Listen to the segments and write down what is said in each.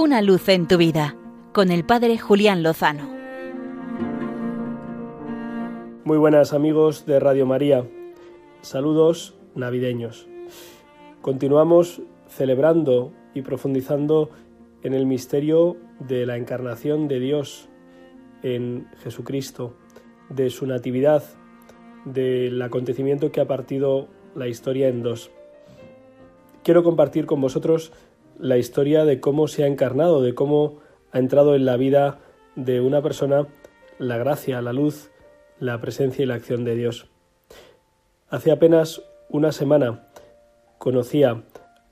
Una luz en tu vida con el Padre Julián Lozano. Muy buenas amigos de Radio María. Saludos navideños. Continuamos celebrando y profundizando en el misterio de la encarnación de Dios en Jesucristo, de su natividad, del acontecimiento que ha partido la historia en dos. Quiero compartir con vosotros la historia de cómo se ha encarnado, de cómo ha entrado en la vida de una persona la gracia, la luz, la presencia y la acción de Dios. Hace apenas una semana conocía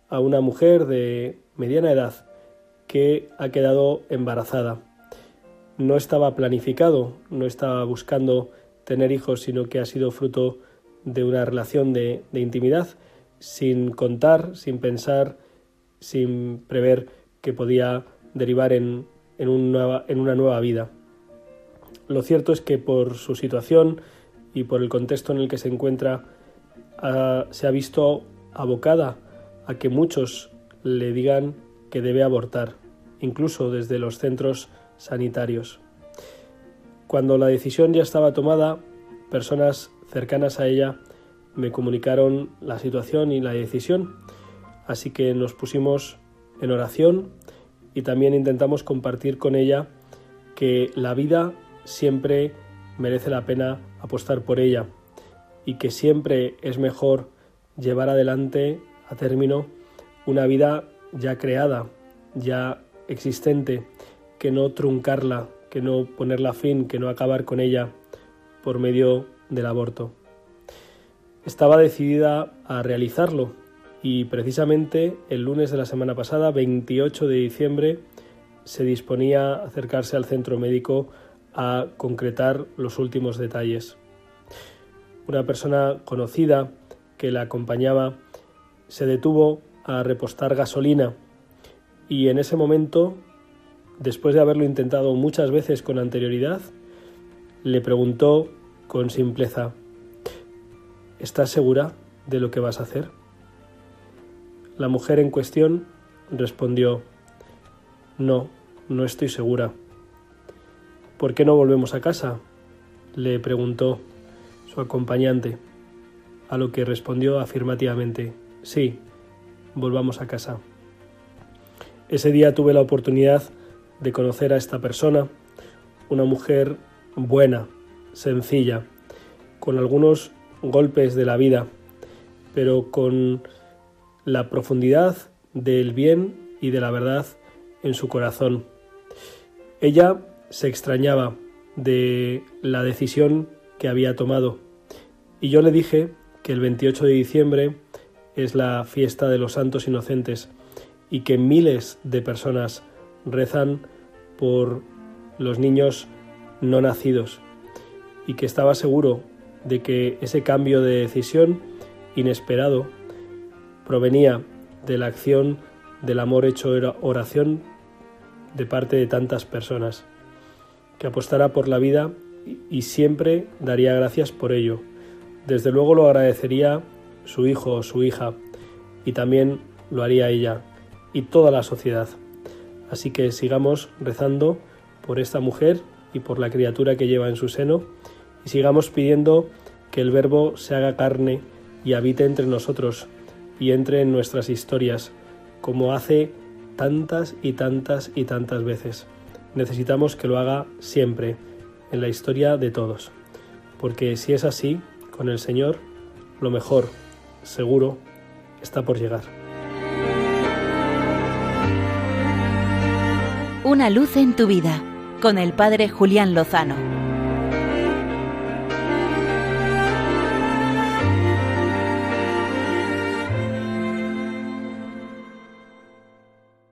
a una mujer de mediana edad que ha quedado embarazada. No estaba planificado, no estaba buscando tener hijos, sino que ha sido fruto de una relación de, intimidad, sin contar, sin pensar sin prever que podía derivar en, en, una nueva vida. Lo cierto es que por su situación y por el contexto en el que se encuentra, se ha visto abocada a que muchos le digan que debe abortar, incluso desde los centros sanitarios. Cuando la decisión ya estaba tomada, personas cercanas a ella me comunicaron la situación y la decisión Así que nos pusimos en oración y también intentamos compartir con ella que la vida siempre merece la pena apostar por ella y que siempre es mejor llevar adelante a término una vida ya creada, ya existente, que no truncarla, que no ponerla fin, que no acabar con ella por medio del aborto. Estaba decidida a realizarlo y precisamente el lunes de la semana pasada, 28 de diciembre, se disponía a acercarse al centro médico a concretar los últimos detalles. Una persona conocida que la acompañaba se detuvo a repostar gasolina y en ese momento, después de haberlo intentado muchas veces con anterioridad, le preguntó con simpleza, ¿Estás segura de lo que vas a hacer? La mujer en cuestión respondió, No, no estoy segura. ¿Por qué no volvemos a casa? le preguntó su acompañante, a lo que respondió afirmativamente, Sí, volvamos a casa. Ese día tuve la oportunidad de conocer a esta persona, una mujer buena, sencilla, con algunos golpes de la vida, pero con la profundidad del bien y de la verdad en su corazón. Ella se extrañaba de la decisión que había tomado y yo le dije que el 28 de diciembre es la fiesta de los santos inocentes y que miles de personas rezan por los niños no nacidos y que estaba seguro de que ese cambio de decisión inesperado provenía de la acción del amor hecho oración de parte de tantas personas, que apostara por la vida y siempre daría gracias por ello. Desde luego lo agradecería su hijo o su hija y también lo haría ella y toda la sociedad. Así que sigamos rezando por esta mujer y por la criatura que lleva en su seno y sigamos pidiendo que el Verbo se haga carne y habite entre nosotros y entre en nuestras historias, como hace tantas y tantas y tantas veces. Necesitamos que lo haga siempre, en la historia de todos, porque si es así, con el Señor, lo mejor, seguro, está por llegar. Una luz en tu vida, con el Padre Julián Lozano.